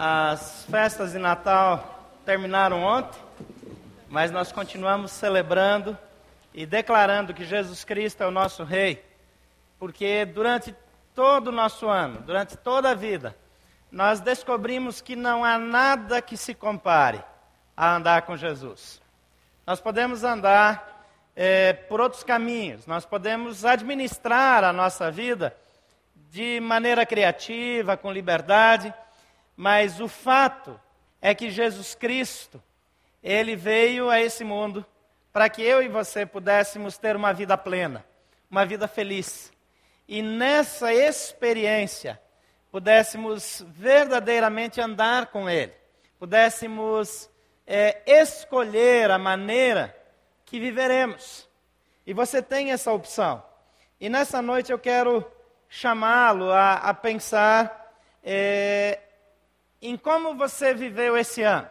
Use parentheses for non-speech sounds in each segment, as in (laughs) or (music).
As festas de Natal terminaram ontem, mas nós continuamos celebrando e declarando que Jesus Cristo é o nosso Rei, porque durante todo o nosso ano, durante toda a vida, nós descobrimos que não há nada que se compare a andar com Jesus. Nós podemos andar é, por outros caminhos, nós podemos administrar a nossa vida de maneira criativa, com liberdade, mas o fato é que Jesus Cristo, ele veio a esse mundo para que eu e você pudéssemos ter uma vida plena, uma vida feliz. E nessa experiência, pudéssemos verdadeiramente andar com Ele, pudéssemos é, escolher a maneira que viveremos. E você tem essa opção. E nessa noite eu quero chamá-lo a, a, pensar é, em como você viveu esse ano,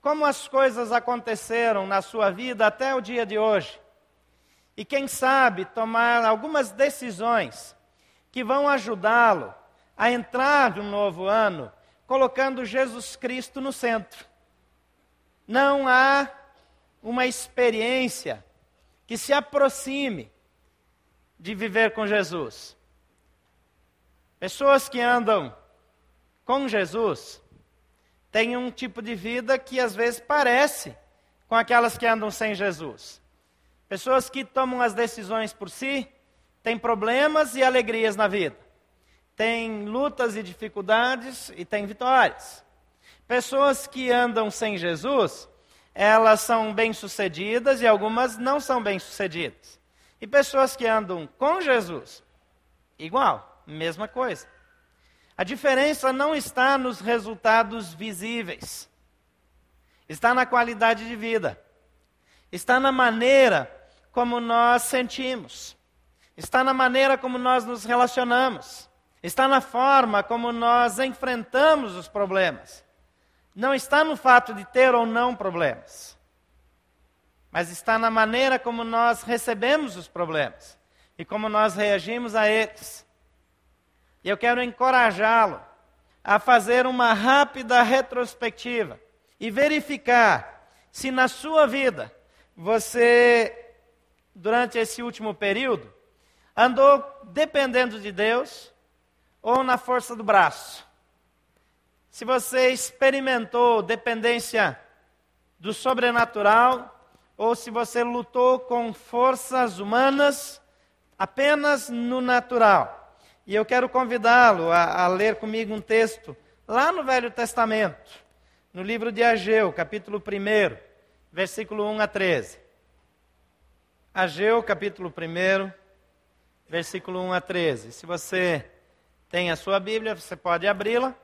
como as coisas aconteceram na sua vida até o dia de hoje. E quem sabe tomar algumas decisões que vão ajudá-lo a entrar no novo ano colocando Jesus Cristo no centro. Não há uma experiência que se aproxime de viver com Jesus. Pessoas que andam com Jesus têm um tipo de vida que às vezes parece com aquelas que andam sem Jesus. Pessoas que tomam as decisões por si têm problemas e alegrias na vida. Têm lutas e dificuldades e têm vitórias. Pessoas que andam sem Jesus, elas são bem-sucedidas e algumas não são bem-sucedidas. E pessoas que andam com Jesus, igual. Mesma coisa. A diferença não está nos resultados visíveis, está na qualidade de vida, está na maneira como nós sentimos, está na maneira como nós nos relacionamos, está na forma como nós enfrentamos os problemas. Não está no fato de ter ou não problemas, mas está na maneira como nós recebemos os problemas e como nós reagimos a eles. E eu quero encorajá-lo a fazer uma rápida retrospectiva e verificar se na sua vida você, durante esse último período, andou dependendo de Deus ou na força do braço. Se você experimentou dependência do sobrenatural ou se você lutou com forças humanas apenas no natural. E eu quero convidá-lo a, a, ler comigo um texto lá no Velho Testamento, no livro de Ageu, capítulo 1, versículo 1 a 13. Ageu, capítulo 1, versículo 1 a 13. Se você tem a sua Bíblia, você pode abri-la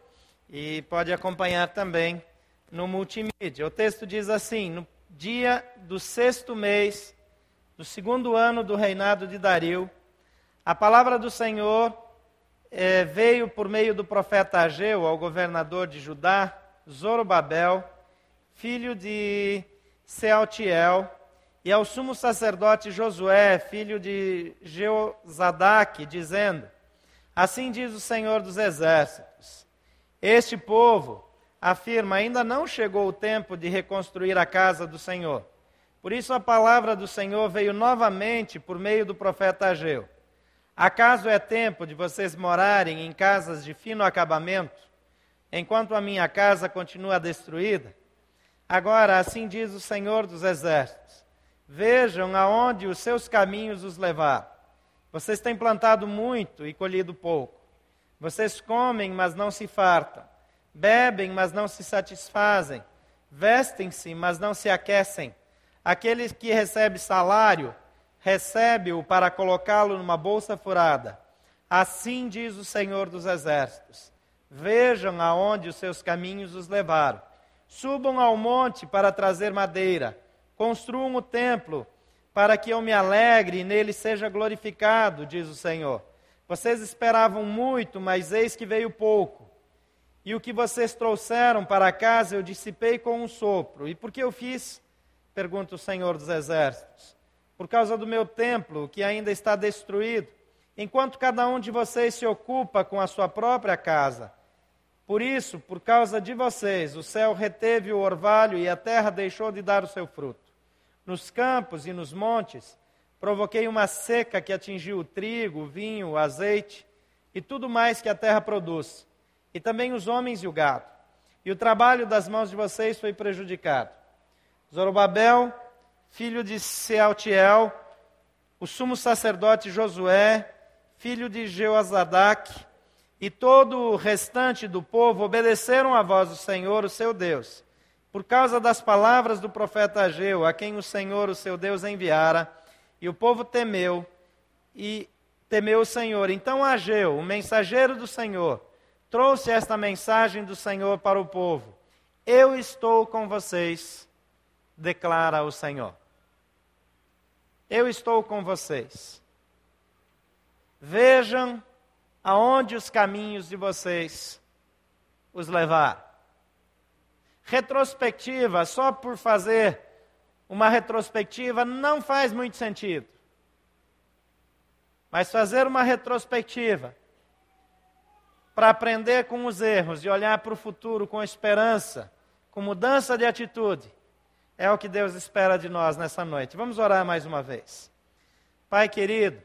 e pode acompanhar também no multimídia. O texto diz assim: No dia do sexto mês do segundo ano do reinado de Dario, a palavra do Senhor é, veio por meio do profeta Ageu ao governador de Judá, Zorobabel, filho de Sealtiel, e ao sumo sacerdote Josué, filho de Jeozadaque, dizendo: Assim diz o Senhor dos Exércitos: Este povo afirma: ainda não chegou o tempo de reconstruir a casa do Senhor. Por isso a palavra do Senhor veio novamente por meio do profeta Ageu. Acaso é tempo de vocês morarem em casas de fino acabamento, enquanto a minha casa continua destruída? Agora, assim diz o Senhor dos Exércitos: Vejam aonde os seus caminhos os levaram. Vocês têm plantado muito e colhido pouco. Vocês comem, mas não se fartam. Bebem, mas não se satisfazem. Vestem-se, mas não se aquecem. Aquele que recebe salário recebe-o para colocá-lo numa bolsa furada. Assim diz o Senhor dos Exércitos: Vejam aonde os seus caminhos os levaram. Subam ao monte para trazer madeira. Construam o templo para que eu me alegre e nele seja glorificado, diz o Senhor. Vocês esperavam muito, mas eis que veio pouco. E o que vocês trouxeram para casa eu dissipei com um sopro. E por que eu fiz? Pergunta o Senhor dos Exércitos por causa do meu templo, que ainda está destruído, enquanto cada um de vocês se ocupa com a sua própria casa. Por isso, por causa de vocês, o céu reteve o orvalho e a terra deixou de dar o seu fruto. Nos campos e nos montes, provoquei uma seca que atingiu o trigo, o vinho, o azeite e tudo mais que a terra produz, e também os homens e o gado. E o trabalho das mãos de vocês foi prejudicado. Zorobabel, filho de Sealtiel, o sumo sacerdote Josué, filho de Jeozadak, e todo o restante do povo obedeceram à voz do Senhor, o seu Deus, por causa das palavras do profeta Ageu, a quem o Senhor, o seu Deus, enviara, e o povo temeu e temeu o Senhor. Então Ageu, o mensageiro do Senhor, trouxe esta mensagem do Senhor para o povo: Eu estou com vocês, declara o Senhor. Eu estou com vocês. Vejam aonde os caminhos de vocês os levar. Retrospectiva, só por fazer uma retrospectiva não faz muito sentido. Mas fazer uma retrospectiva para aprender com os erros e olhar para o futuro com esperança, com mudança de atitude, é o que Deus espera de nós nessa noite. Vamos orar mais uma vez. Pai querido,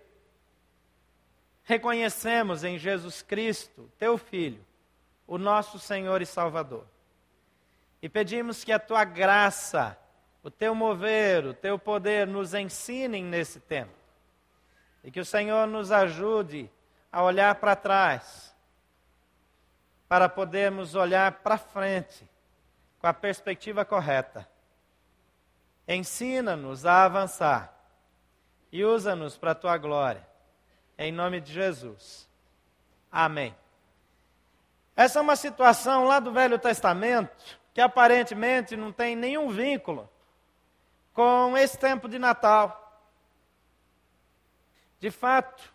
reconhecemos em Jesus Cristo, teu Filho, o nosso Senhor e Salvador. E pedimos que a tua graça, o teu mover, o teu poder nos ensinem nesse tempo. E que o Senhor nos ajude a olhar para trás, para podermos olhar para frente com a perspectiva correta. Ensina-nos a avançar e usa-nos para a tua glória. Em nome de Jesus. Amém. Essa é uma situação lá do Velho Testamento que aparentemente não tem nenhum vínculo com esse tempo de Natal. De fato,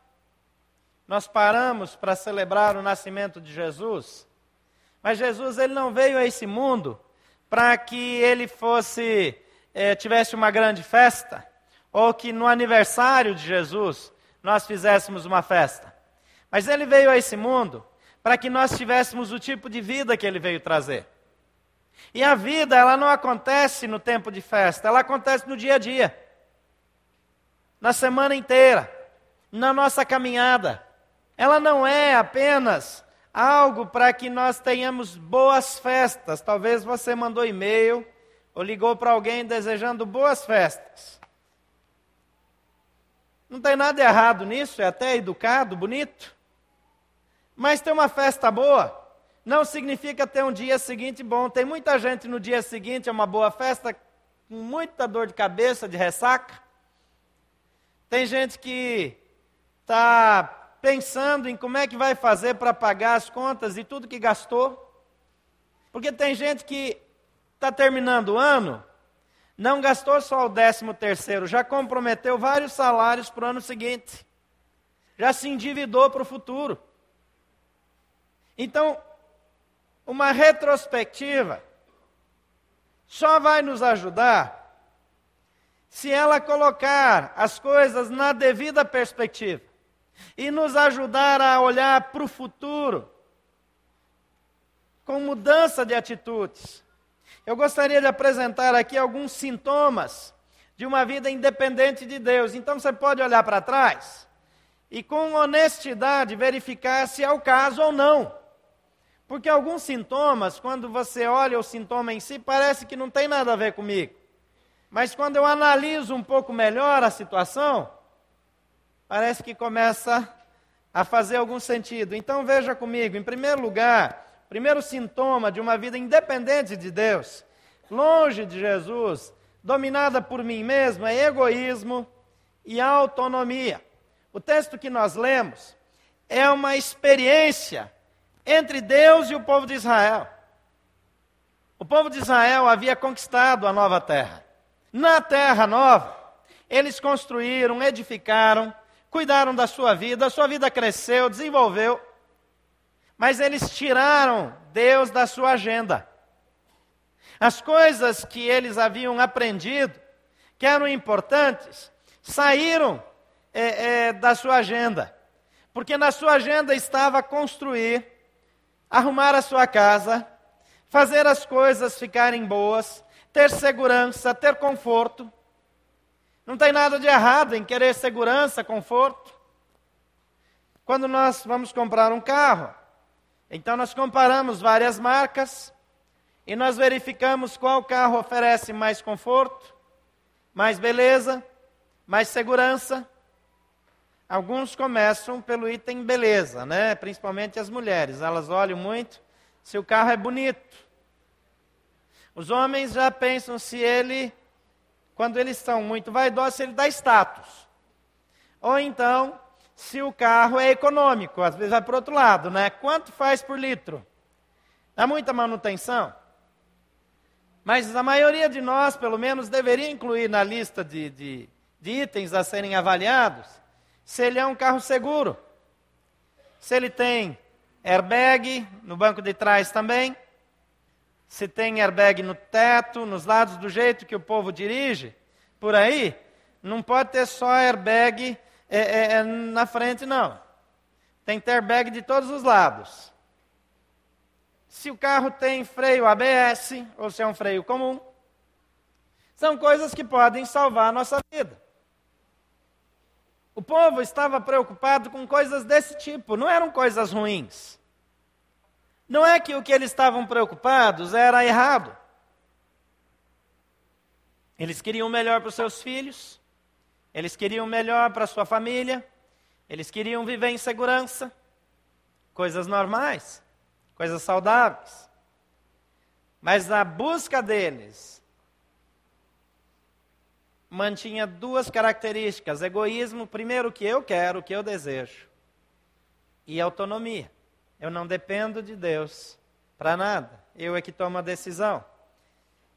nós paramos para celebrar o nascimento de Jesus, mas Jesus ele não veio a esse mundo para que ele fosse eh, tivesse uma grande festa ou que no aniversário de Jesus nós fizéssemos uma festa. Mas ele veio a esse mundo para que nós tivéssemos o tipo de vida que ele veio trazer. E a vida, ela não acontece no tempo de festa, ela acontece no dia a dia. Na semana inteira, na nossa caminhada. Ela não é apenas algo para que nós tenhamos boas festas. Talvez você mandou e-mail ou ligou para alguém desejando boas festas. Não tem nada errado nisso, é até educado, bonito. Mas ter uma festa boa não significa ter um dia seguinte bom. Tem muita gente no dia seguinte, é uma boa festa, com muita dor de cabeça, de ressaca. Tem gente que está pensando em como é que vai fazer para pagar as contas e tudo que gastou. Porque tem gente que está terminando o ano não gastou só o décimo terceiro, já comprometeu vários salários para o ano seguinte. Já se endividou para o futuro. Então, uma retrospectiva só vai nos ajudar se ela colocar as coisas na devida perspectiva e nos ajudar a olhar para o futuro com mudança de atitudes. Eu gostaria de apresentar aqui alguns sintomas de uma vida independente de Deus. Então você pode olhar para trás e, com honestidade, verificar se é o caso ou não. Porque alguns sintomas, quando você olha o sintoma em si, parece que não tem nada a ver comigo. Mas quando eu analiso um pouco melhor a situação, parece que começa a fazer algum sentido. Então veja comigo, em primeiro lugar, Primeiro sintoma de uma vida independente de Deus, longe de Jesus, dominada por mim mesmo, é egoísmo e autonomia. O texto que nós lemos é uma experiência entre Deus e o povo de Israel. O povo de Israel havia conquistado a nova terra. Na terra nova, eles construíram, edificaram, cuidaram da sua vida, a sua vida cresceu, desenvolveu. Mas eles tiraram Deus da sua agenda. As coisas que eles haviam aprendido, que eram importantes, saíram é, é, da sua agenda. Porque na sua agenda estava construir arrumar a sua casa, fazer as coisas ficarem boas, ter segurança, ter conforto. Não tem nada de errado em querer segurança, conforto. Quando nós vamos comprar um carro, então nós comparamos várias marcas e nós verificamos qual carro oferece mais conforto, mais beleza, mais segurança. Alguns começam pelo item beleza, né? Principalmente as mulheres, elas olham muito se o carro é bonito. Os homens já pensam se ele, quando eles são muito vaidosos, ele dá status. Ou então, se o carro é econômico, às vezes vai para o outro lado, né? Quanto faz por litro? Dá muita manutenção? Mas a maioria de nós, pelo menos, deveria incluir na lista de, de, de itens a serem avaliados se ele é um carro seguro. Se ele tem airbag no banco de trás também. Se tem airbag no teto, nos lados, do jeito que o povo dirige, por aí, não pode ter só airbag é, é, é na frente, não. Tem airbag de todos os lados. Se o carro tem freio ABS, ou se é um freio comum, são coisas que podem salvar a nossa vida. O povo estava preocupado com coisas desse tipo, não eram coisas ruins. Não é que o que eles estavam preocupados era errado. Eles queriam o melhor para os seus filhos, eles queriam melhor para sua família, eles queriam viver em segurança, coisas normais, coisas saudáveis. Mas a busca deles mantinha duas características: egoísmo, primeiro, o que eu quero, o que eu desejo, e autonomia. Eu não dependo de Deus para nada, eu é que tomo a decisão.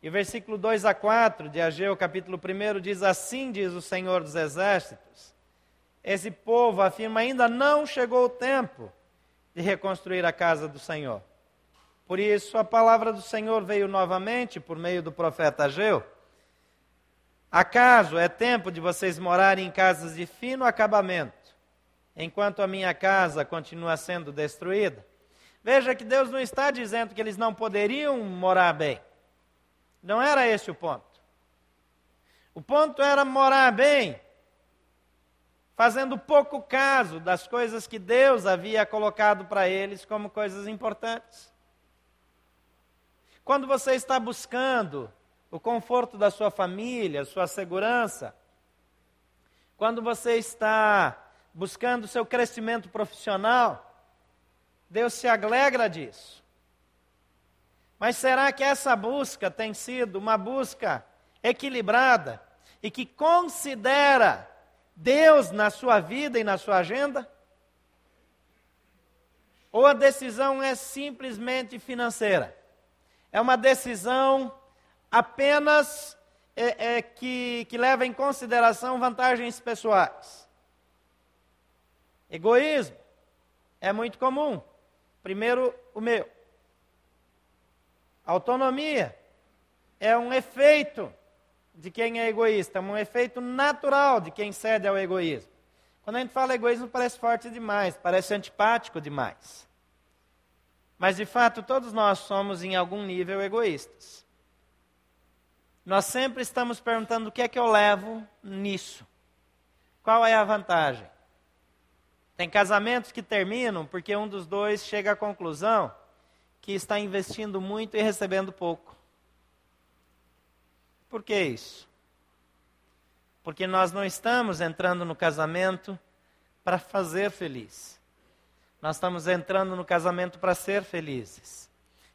E versículo 2 a 4 de Ageu, capítulo 1, diz: Assim diz o Senhor dos Exércitos. Esse povo afirma: ainda não chegou o tempo de reconstruir a casa do Senhor. Por isso, a palavra do Senhor veio novamente por meio do profeta Ageu Acaso é tempo de vocês morarem em casas de fino acabamento, enquanto a minha casa continua sendo destruída? Veja que Deus não está dizendo que eles não poderiam morar bem. Não era esse o ponto. O ponto era morar bem, fazendo pouco caso das coisas que Deus havia colocado para eles como coisas importantes. Quando você está buscando o conforto da sua família, sua segurança. Quando você está buscando o seu crescimento profissional, Deus se alegra disso. Mas será que essa busca tem sido uma busca equilibrada e que considera Deus na sua vida e na sua agenda? Ou a decisão é simplesmente financeira? É uma decisão apenas é, é, que, que leva em consideração vantagens pessoais. Egoísmo é muito comum. Primeiro, o meu. Autonomia é um efeito de quem é egoísta, um efeito natural de quem cede ao egoísmo. Quando a gente fala egoísmo, parece forte demais, parece antipático demais. Mas, de fato, todos nós somos, em algum nível, egoístas. Nós sempre estamos perguntando o que é que eu levo nisso. Qual é a vantagem? Tem casamentos que terminam porque um dos dois chega à conclusão que está investindo muito e recebendo pouco. Por que isso? Porque nós não estamos entrando no casamento para fazer feliz. Nós estamos entrando no casamento para ser felizes.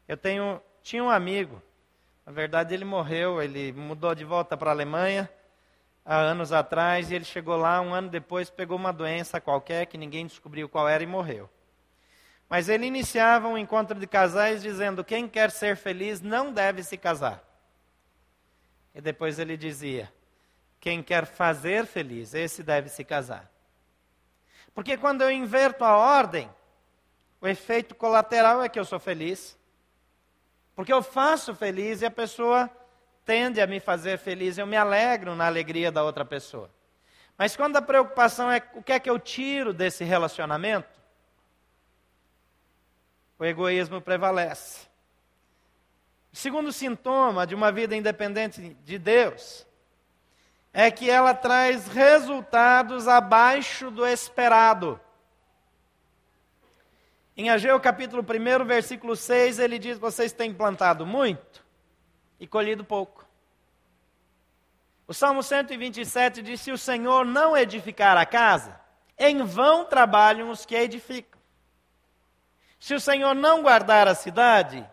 Eu tenho, tinha um amigo na verdade, ele morreu, ele mudou de volta para a Alemanha há anos atrás e ele chegou lá um ano depois, pegou uma doença qualquer que ninguém descobriu qual era e morreu. Mas ele iniciava um encontro de casais dizendo: quem quer ser feliz não deve se casar. E depois ele dizia: quem quer fazer feliz, esse deve se casar. Porque quando eu inverto a ordem, o efeito colateral é que eu sou feliz. Porque eu faço feliz e a pessoa tende a me fazer feliz, eu me alegro na alegria da outra pessoa. Mas quando a preocupação é o que é que eu tiro desse relacionamento, o egoísmo prevalece. O segundo sintoma de uma vida independente de Deus é que ela traz resultados abaixo do esperado. Em Ageu capítulo 1, versículo 6, ele diz: Vocês têm plantado muito e colhido pouco. O Salmo 127 diz: Se o Senhor não edificar a casa, em vão trabalham os que a edificam. Se o Senhor não guardar a cidade,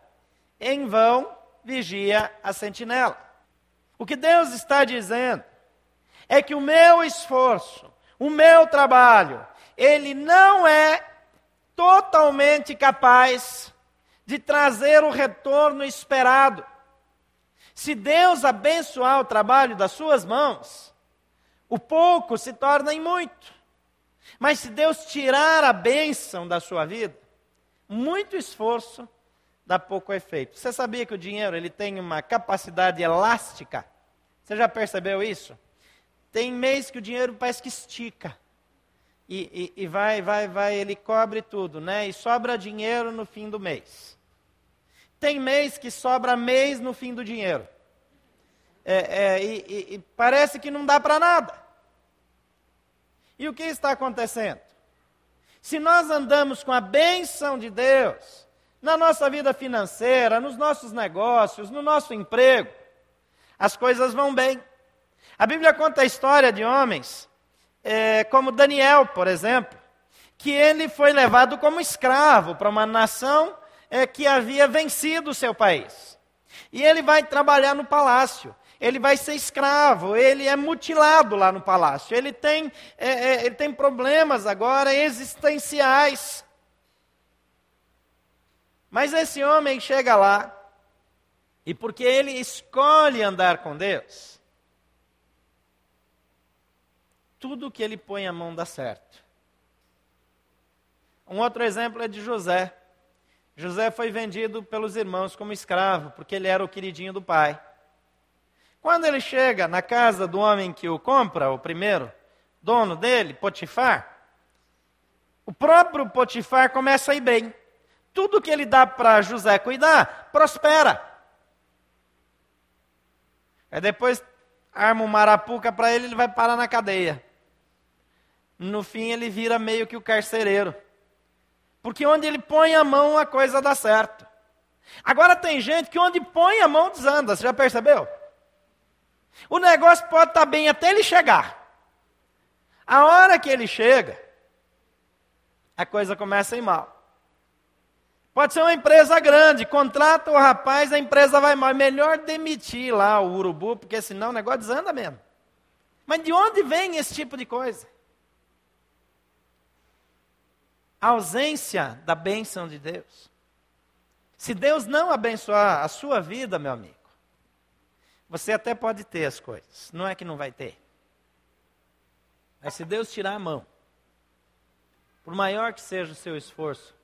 em vão vigia a sentinela. O que Deus está dizendo é que o meu esforço, o meu trabalho, ele não é totalmente capaz de trazer o retorno esperado. Se Deus abençoar o trabalho das suas mãos, o pouco se torna em muito. Mas se Deus tirar a bênção da sua vida, muito esforço dá pouco efeito. Você sabia que o dinheiro ele tem uma capacidade elástica? Você já percebeu isso? Tem mês que o dinheiro parece que estica. E, e, e, vai, vai, vai, ele cobre tudo, né? E sobra dinheiro no fim do mês. Tem mês que sobra mês no fim do dinheiro. É, é, e, e parece que não dá para nada. E o que está acontecendo? Se nós andamos com a bênção de Deus na nossa vida financeira, nos nossos negócios, no nosso emprego, as coisas vão bem. A Bíblia conta a história de homens, é, como Daniel, por exemplo, que ele foi levado como escravo para uma nação é, que havia vencido o seu país. E ele vai trabalhar no palácio. Ele vai ser escravo, ele é mutilado lá no palácio. Ele tem, é, é ele tem problemas agora existenciais. Mas esse homem chega lá, e porque ele escolhe andar com Deus, tudo que ele põe a mão dá certo. Um outro exemplo é de José. José foi vendido pelos irmãos como escravo, porque ele era o queridinho do pai. Quando ele chega na casa do homem que o compra, o primeiro dono dele, Potifar, o próprio Potifar começa a ir bem. Tudo que ele dá para José cuidar, prospera. Aí depois arma uma arapuca para ele, ele vai parar na cadeia no fim ele vira meio que o carcereiro. Porque onde ele põe a mão, a coisa dá certo. Agora tem gente que onde põe a mão desanda, você já percebeu? O negócio pode estar bem até ele chegar. A hora que ele chega, a coisa começa a ir mal. Pode ser uma empresa grande, contrata o rapaz, a empresa vai mal. Melhor demitir lá o urubu, porque senão o negócio desanda mesmo. Mas de onde vem esse tipo de coisa? a ausência da bênção de Deus. Se Deus não abençoar a sua vida, meu amigo, você até pode ter as coisas, não é que não vai ter. Mas se Deus tirar a mão, por maior que seja o seu esforço,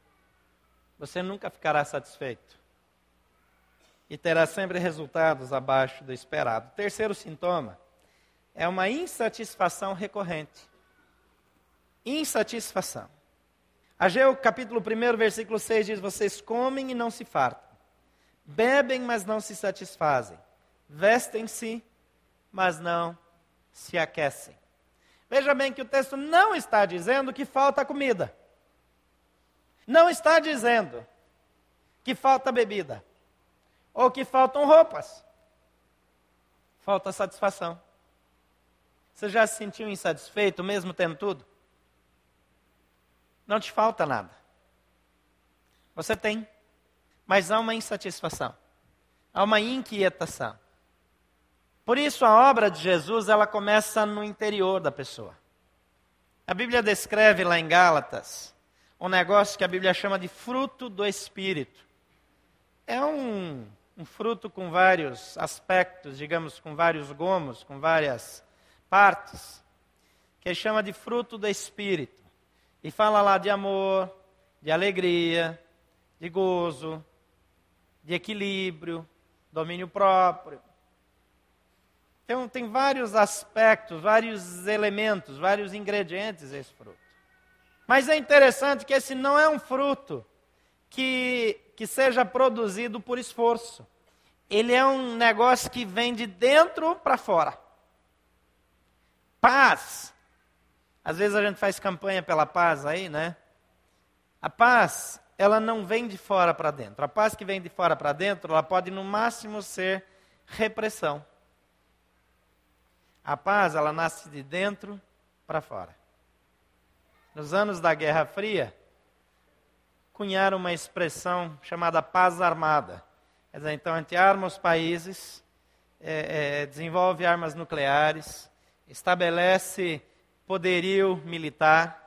você nunca ficará satisfeito. E terá sempre resultados abaixo do esperado. O terceiro sintoma é uma insatisfação recorrente. Insatisfação. Ageu capítulo 1, versículo 6 diz: Vocês comem e não se fartam, bebem, mas não se satisfazem, vestem-se, mas não se aquecem. Veja bem que o texto não está dizendo que falta comida, não está dizendo que falta bebida, ou que faltam roupas, falta satisfação. Você já se sentiu insatisfeito mesmo tendo tudo? Não te falta nada. Você tem, mas há uma insatisfação, há uma inquietação. Por isso a obra de Jesus, ela começa no interior da pessoa. A Bíblia descreve lá em Gálatas um negócio que a Bíblia chama de fruto do Espírito. É um, um fruto com vários aspectos, digamos, com vários gomos, com várias partes, que chama de fruto do Espírito. E fala lá de amor, de alegria, de gozo, de equilíbrio, domínio próprio. Então, tem vários aspectos, vários elementos, vários ingredientes esse fruto. Mas é interessante que esse não é um fruto que, que seja produzido por esforço. Ele é um negócio que vem de dentro para fora. Paz. Às vezes a gente faz campanha pela paz aí, né? A paz, ela não vem de fora para dentro. A paz que vem de fora para dentro, ela pode no máximo ser repressão. A paz, ela nasce de dentro para fora. Nos anos da Guerra Fria, cunharam uma expressão chamada paz armada. Quer dizer, então a gente arma os países, é, é, desenvolve armas nucleares, estabelece poderio militar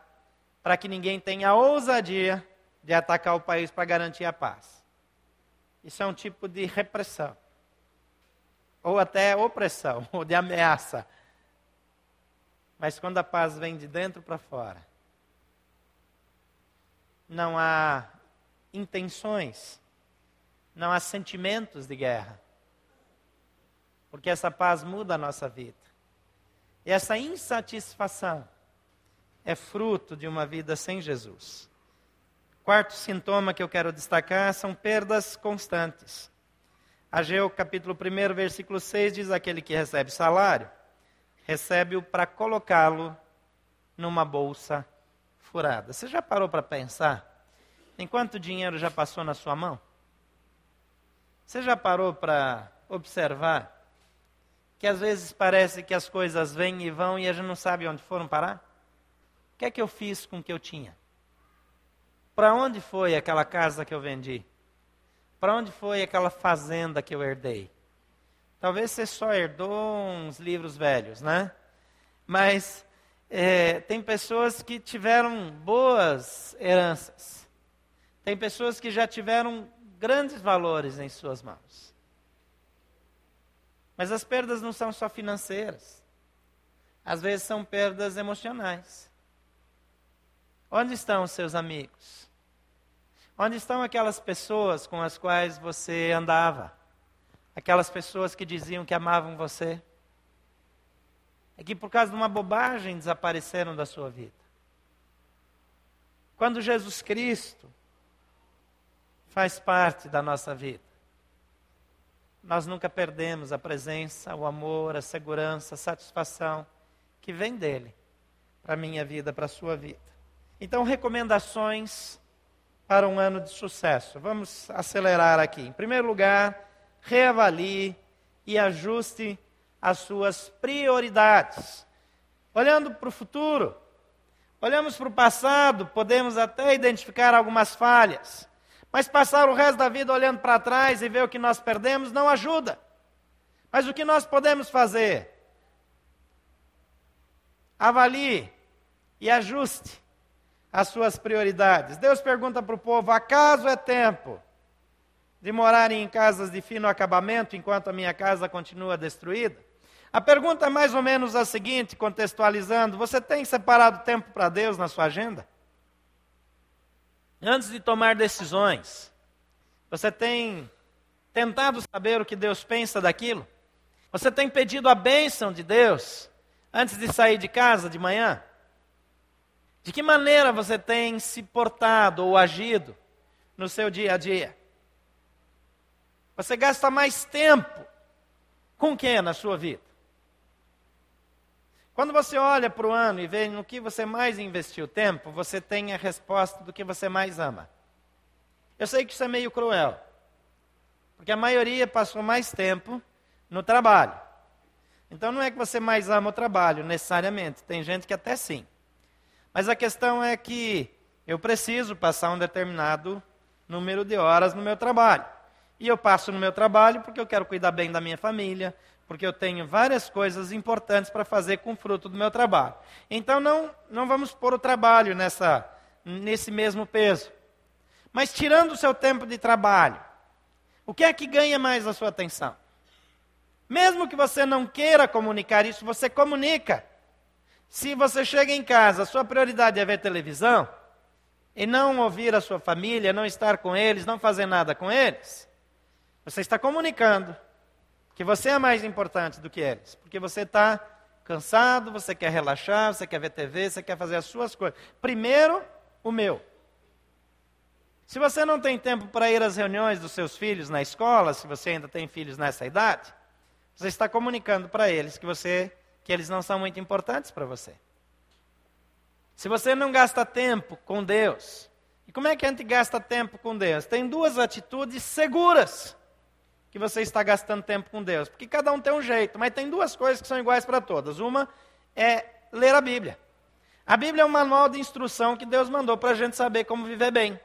para que ninguém tenha ousadia de atacar o país para garantir a paz. Isso é um tipo de repressão. Ou até opressão, (laughs) ou de ameaça. Mas quando a paz vem de dentro para fora, não há intenções, não há sentimentos de guerra. Porque essa paz muda a nossa vida. E essa insatisfação é fruto de uma vida sem Jesus. Quarto sintoma que eu quero destacar são perdas constantes. Ageu capítulo 1, versículo 6 diz: Aquele que recebe salário, recebe-o para colocá-lo numa bolsa furada. Você já parou para pensar em quanto dinheiro já passou na sua mão? Você já parou para observar que às vezes parece que as coisas vêm e vão e a gente não sabe onde foram parar? O que é que eu fiz com o que eu tinha? Para onde foi aquela casa que eu vendi? Para onde foi aquela fazenda que eu herdei? Talvez você só herdou uns livros velhos, né? Mas é, tem pessoas que tiveram boas heranças. Tem pessoas que já tiveram grandes valores em suas mãos. Mas as perdas não são só financeiras. Às vezes são perdas emocionais. Onde estão os seus amigos? Onde estão aquelas pessoas com as quais você andava? Aquelas pessoas que diziam que amavam você? É que por causa de uma bobagem desapareceram da sua vida. Quando Jesus Cristo faz parte da nossa vida, nós nunca perdemos a presença, o amor, a segurança, a satisfação que vem dele para a minha vida, para a sua vida. Então, recomendações para um ano de sucesso. Vamos acelerar aqui. Em primeiro lugar, reavalie e ajuste as suas prioridades. Olhando para o futuro, olhamos para o passado, podemos até identificar algumas falhas, mas passar o resto da vida olhando para trás e ver o que nós perdemos não ajuda. Mas o que nós podemos fazer? Avalie e ajuste as suas prioridades. Deus pergunta para o povo: acaso é tempo de morarem em casas de fino acabamento enquanto a minha casa continua destruída? A pergunta é mais ou menos a seguinte, contextualizando: você tem separado tempo para Deus na sua agenda? Antes de tomar decisões, você tem tentado saber o que Deus pensa daquilo? Você tem pedido a bênção de Deus antes de sair de casa de manhã? De que maneira você tem se portado ou agido no seu dia a dia? Você gasta mais tempo com quem na sua vida? Quando você olha para o ano e vê no que você mais investiu tempo, você tem a resposta do que você mais ama. Eu sei que isso é meio cruel, porque a maioria passou mais tempo no trabalho. Então não é que você mais ama o trabalho, necessariamente. Tem gente que até sim. Mas a questão é que eu preciso passar um determinado número de horas no meu trabalho. E eu passo no meu trabalho porque eu quero cuidar bem da minha família, porque eu tenho várias coisas importantes para fazer com o fruto do meu trabalho. Então não, não vamos pôr o trabalho nessa, nesse mesmo peso. Mas tirando o seu tempo de trabalho, o que é que ganha mais a sua atenção? Mesmo que você não queira comunicar isso, você comunica. Se você chega em casa, a sua prioridade é ver televisão, e não ouvir a sua família, não estar com eles, não fazer nada com eles, você está comunicando que você é mais importante do que eles, porque você está cansado, você quer relaxar, você quer ver TV, você quer fazer as suas coisas. Primeiro, o meu. Se você não tem tempo para ir às reuniões dos seus filhos na escola, se você ainda tem filhos nessa idade, você está comunicando para eles que você que eles não são muito importantes para você. Se você não gasta tempo com Deus, e como é que a gente gasta tempo com Deus? Tem duas atitudes seguras que você está gastando tempo com Deus, porque cada um tem um jeito, mas tem duas coisas que são iguais para todas. Uma é ler a Bíblia. A Bíblia é um manual de instrução que Deus mandou para a gente saber como viver bem.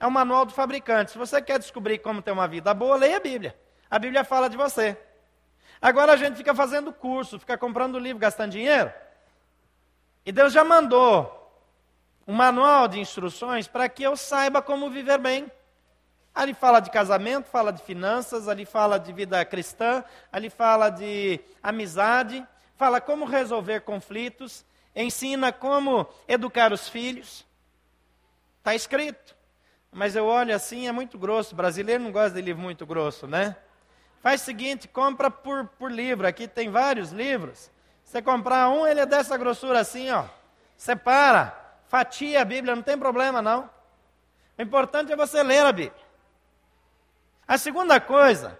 É um manual do fabricante. Se você quer descobrir como ter uma vida boa, leia a Bíblia. A Bíblia fala de você. Agora a gente fica fazendo curso, fica comprando livro, gastando dinheiro. E Deus já mandou um manual de instruções para que eu saiba como viver bem. Ali fala de casamento, fala de finanças, ali fala de vida cristã, ali fala de amizade, fala como resolver conflitos, ensina como educar os filhos. Está escrito. Mas eu olho assim, é muito grosso. O brasileiro não gosta de livro muito grosso, né? Faz o seguinte, compra por, por livro. Aqui tem vários livros. Você comprar um, ele é dessa grossura assim, ó. Separa, fatia a Bíblia, não tem problema não. O importante é você ler a Bíblia. A segunda coisa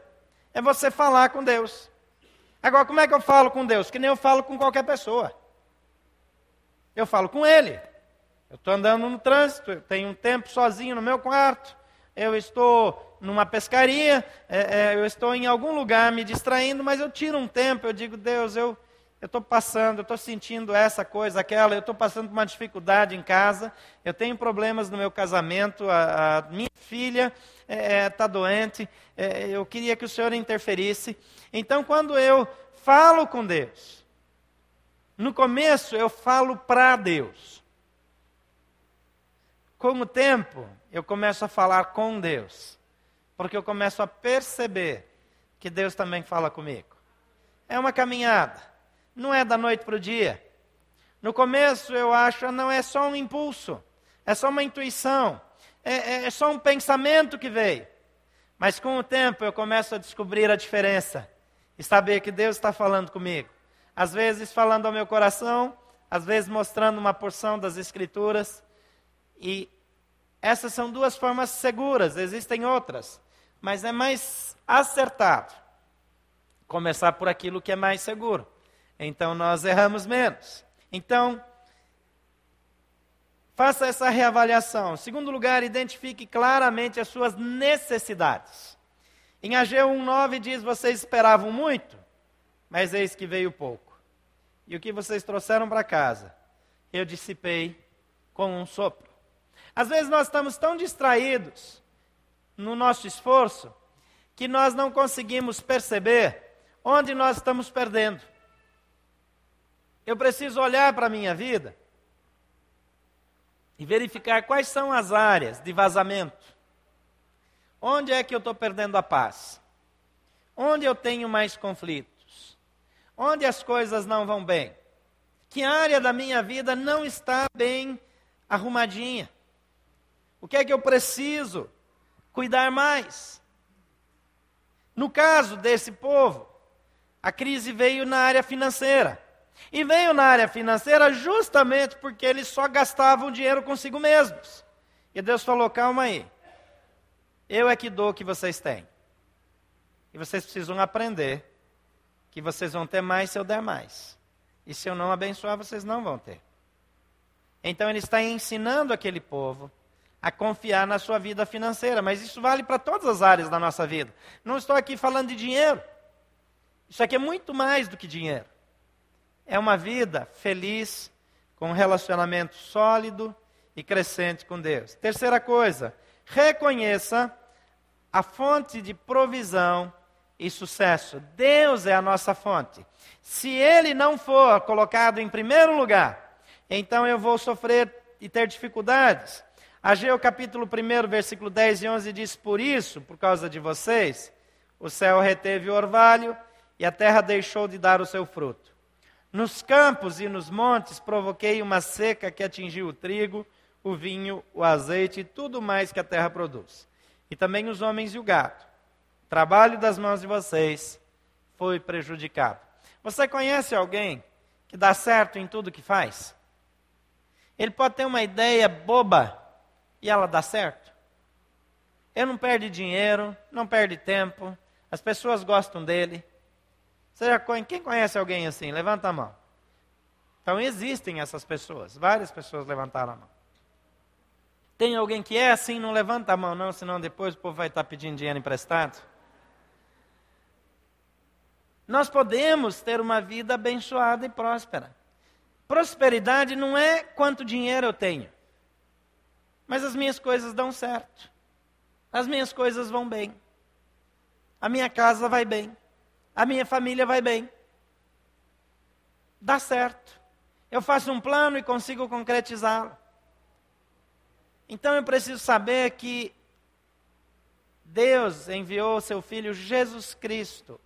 é você falar com Deus. Agora, como é que eu falo com Deus? Que nem eu falo com qualquer pessoa. Eu falo com Ele. Eu estou andando no trânsito, eu tenho um tempo sozinho no meu quarto, eu estou numa pescaria, é, é, eu estou em algum lugar me distraindo, mas eu tiro um tempo, eu digo, Deus, eu estou passando, eu estou sentindo essa coisa, aquela, eu estou passando por uma dificuldade em casa, eu tenho problemas no meu casamento, a, a minha filha está é, é tá doente, é, eu queria que o Senhor interferisse. Então, quando eu falo com Deus, no começo eu falo para Deus. Com o tempo, eu começo a falar com Deus porque eu começo a perceber que Deus também fala comigo. É uma caminhada, não é da noite para o dia. No começo eu acho, não é só um impulso, é só uma intuição, é, é, é só um pensamento que veio. Mas com o tempo eu começo a descobrir a diferença e saber que Deus está falando comigo. Às vezes falando ao meu coração, às vezes mostrando uma porção das Escrituras. E essas são duas formas seguras, existem outras mas é mais acertado começar por aquilo que é mais seguro. Então nós erramos menos. Então, faça essa reavaliação. Em segundo lugar, identifique claramente as suas necessidades. Em Ageu 1,9 diz: Vocês esperavam muito, mas eis que veio pouco. E o que vocês trouxeram para casa, eu dissipei com um sopro. Às vezes nós estamos tão distraídos no nosso esforço que nós não conseguimos perceber onde nós estamos perdendo. Eu preciso olhar para a minha vida e verificar quais são as áreas de vazamento. Onde é que eu estou perdendo a paz? Onde eu tenho mais conflitos? Onde as coisas não vão bem? Que área da minha vida não está bem arrumadinha? O que é que eu preciso cuidar mais. No caso desse povo, a crise veio na área financeira. E veio na área financeira justamente porque eles só gastavam dinheiro consigo mesmos. E Deus falou: calma aí, eu é que dou o que vocês têm. E vocês precisam aprender que vocês vão ter mais se eu der mais. E se eu não abençoar, vocês não vão ter. Então ele está ensinando aquele povo a confiar na sua vida financeira, mas isso vale para todas as áreas da nossa vida. Não estou aqui falando de dinheiro. Isso aqui é muito mais do que dinheiro. É uma vida feliz, com um relacionamento sólido e crescente com Deus. Terceira coisa, reconheça a fonte de provisão e sucesso. Deus é a nossa fonte. Se Ele não for colocado em primeiro lugar, então eu vou sofrer e ter dificuldades. Ageu capítulo 1, versículo 10 e 11 diz: Por isso, por causa de vocês, o céu reteve o orvalho e a terra deixou de dar o seu fruto. Nos campos e nos montes provoquei uma seca que atingiu o trigo, o vinho, o azeite e tudo mais que a terra produz. E também os homens e o gado. O trabalho das mãos de vocês foi prejudicado. Você conhece alguém que dá certo em tudo que faz? Ele pode ter uma ideia boba e ela dá certo? Ele não perde dinheiro, não perde tempo, as pessoas gostam dele. Seja, quem conhece alguém assim? Levanta a mão. Então existem essas pessoas, várias pessoas levantaram a mão. Tem alguém que é assim, não levanta a mão, não, senão depois o povo vai estar pedindo dinheiro emprestado. Nós podemos ter uma vida abençoada e próspera. Prosperidade não é quanto dinheiro eu tenho, mas as minhas coisas dão certo, as minhas coisas vão bem, a minha casa vai bem, a minha família vai bem. Dá certo. Eu faço um plano e consigo concretizá-lo. Então eu preciso saber que Deus enviou seu Filho Jesus Cristo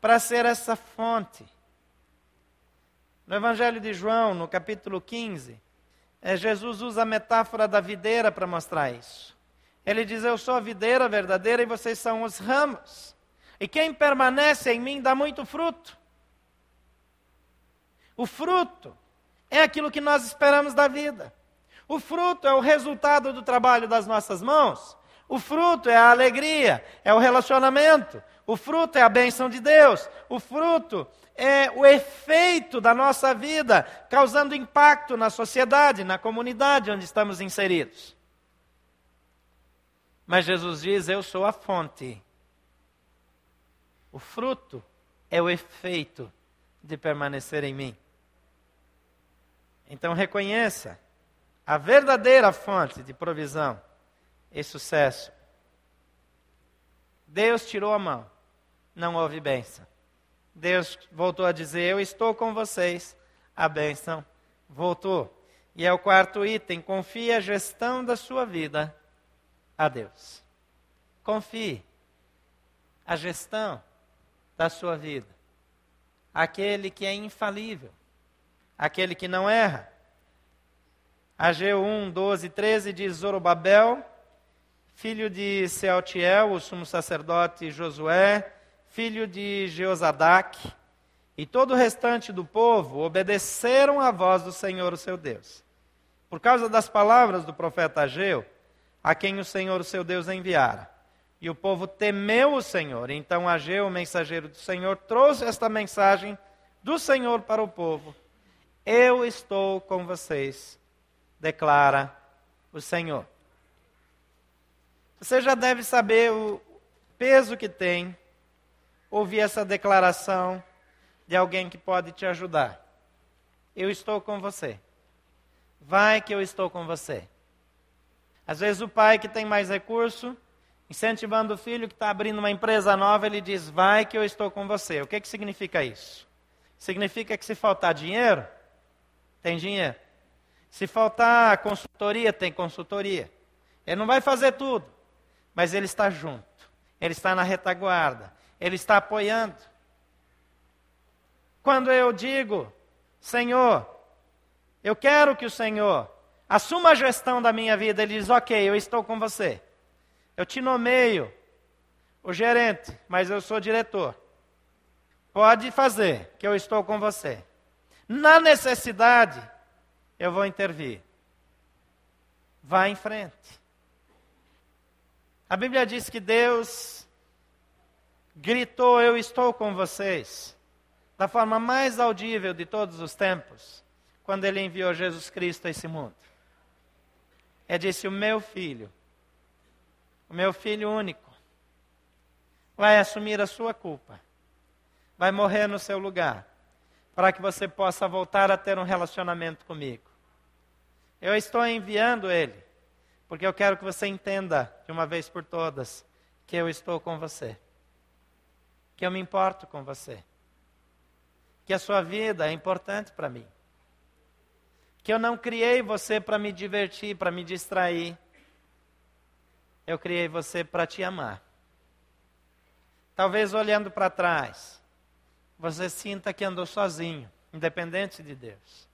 para ser essa fonte. No Evangelho de João, no capítulo 15, é, Jesus usa a metáfora da videira para mostrar isso. Ele diz: Eu sou a videira verdadeira e vocês são os ramos. E quem permanece em mim dá muito fruto. O fruto é aquilo que nós esperamos da vida. O fruto é o resultado do trabalho das nossas mãos. O fruto é a alegria, é o relacionamento. O fruto é a bênção de Deus. O fruto é o efeito da nossa vida, causando impacto na sociedade, na comunidade onde estamos inseridos. Mas Jesus diz: Eu sou a fonte. O fruto é o efeito de permanecer em mim. Então reconheça a verdadeira fonte de provisão e sucesso. Deus tirou a mão não houve bênção. Deus voltou a dizer: Eu estou com vocês. A bênção voltou. E é o quarto item: confie a gestão da sua vida a Deus. Confie a gestão da sua vida. Aquele que é infalível, aquele que não erra. Ageu 1, 12, 13 diz: Zorobabel, filho de Sealtiel, o sumo sacerdote Josué, filho de Jeozadac, e todo o restante do povo obedeceram à voz do Senhor, o seu Deus. Por causa das palavras do profeta Ageu, a quem o Senhor, o seu Deus, enviara. E o povo temeu o Senhor. Então Ageu, o mensageiro do Senhor, trouxe esta mensagem do Senhor para o povo: Eu estou com vocês, declara o Senhor. Você já deve saber o peso que tem ouvir essa declaração de alguém que pode te ajudar. Eu estou com você. Vai que eu estou com você. Às vezes o pai que tem mais recurso, incentivando o filho que está abrindo uma empresa nova, ele diz: Vai que eu estou com você. O que, que significa isso? Significa que se faltar dinheiro, tem dinheiro. Se faltar consultoria, tem consultoria. Ele não vai fazer tudo, mas ele está junto. Ele está na retaguarda. Ele está apoiando. Quando eu digo, Senhor, eu quero que o Senhor assuma a gestão da minha vida, ele diz: Ok, eu estou com você. Eu te nomeio o gerente, mas eu sou diretor. Pode fazer, que eu estou com você. Na necessidade, eu vou intervir. Vá em frente. A Bíblia diz que Deus gritou: Eu estou com vocês, da forma mais audível de todos os tempos, quando ele enviou Jesus Cristo a esse mundo. É disse: O meu filho, o meu filho único, vai assumir a sua culpa, vai morrer no seu lugar, para que você possa voltar a ter um relacionamento comigo. Eu estou enviando ele, porque eu quero que você entenda, de uma vez por todas, que eu estou com você que eu me importo com você, que a sua vida é importante para mim, que eu não criei você para me divertir, para me distrair, eu criei você para te amar. Talvez olhando para trás, você sinta que andou sozinho, independente de Deus.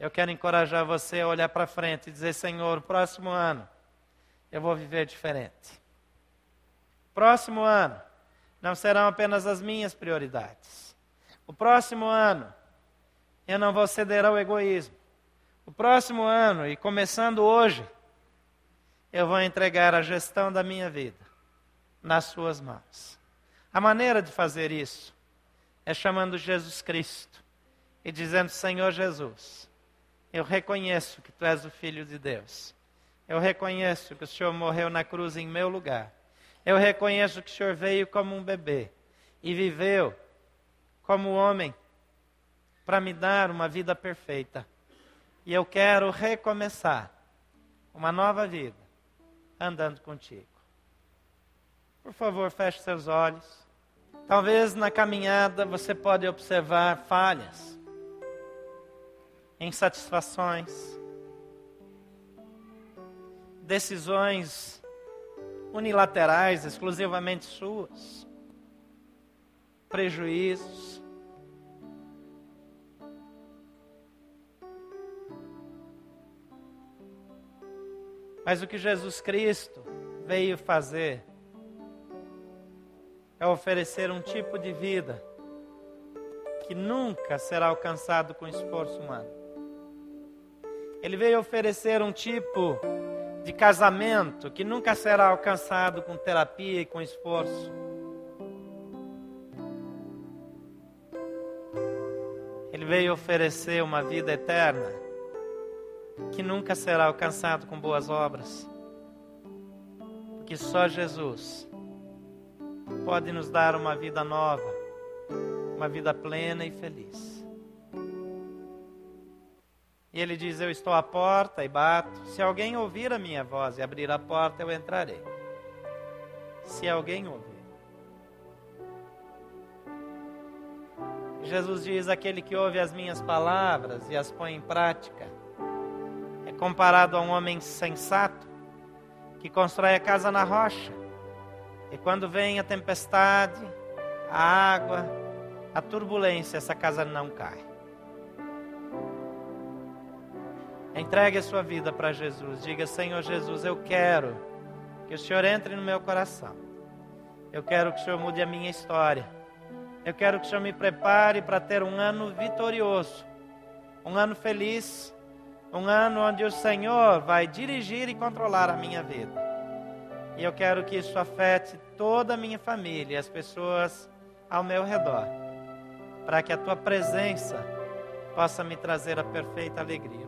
Eu quero encorajar você a olhar para frente e dizer: Senhor, próximo ano eu vou viver diferente. Próximo ano, não serão apenas as minhas prioridades. O próximo ano, eu não vou ceder ao egoísmo. O próximo ano, e começando hoje, eu vou entregar a gestão da minha vida nas suas mãos. A maneira de fazer isso é chamando Jesus Cristo e dizendo: Senhor Jesus, eu reconheço que tu és o Filho de Deus. Eu reconheço que o Senhor morreu na cruz em meu lugar. Eu reconheço que o Senhor veio como um bebê e viveu como homem para me dar uma vida perfeita. E eu quero recomeçar uma nova vida andando contigo. Por favor, feche seus olhos. Talvez na caminhada você pode observar falhas, insatisfações, decisões unilaterais, exclusivamente suas, prejuízos. Mas o que Jesus Cristo veio fazer é oferecer um tipo de vida que nunca será alcançado com esforço humano. Ele veio oferecer um tipo de casamento que nunca será alcançado com terapia e com esforço. Ele veio oferecer uma vida eterna que nunca será alcançado com boas obras. Porque só Jesus pode nos dar uma vida nova, uma vida plena e feliz. E ele diz: Eu estou à porta e bato. Se alguém ouvir a minha voz e abrir a porta, eu entrarei. Se alguém ouvir. Jesus diz: Aquele que ouve as minhas palavras e as põe em prática é comparado a um homem sensato que constrói a casa na rocha. E quando vem a tempestade, a água, a turbulência, essa casa não cai. Entregue a sua vida para Jesus. Diga: Senhor Jesus, eu quero que o Senhor entre no meu coração. Eu quero que o Senhor mude a minha história. Eu quero que o Senhor me prepare para ter um ano vitorioso, um ano feliz, um ano onde o Senhor vai dirigir e controlar a minha vida. E eu quero que isso afete toda a minha família, as pessoas ao meu redor, para que a tua presença possa me trazer a perfeita alegria.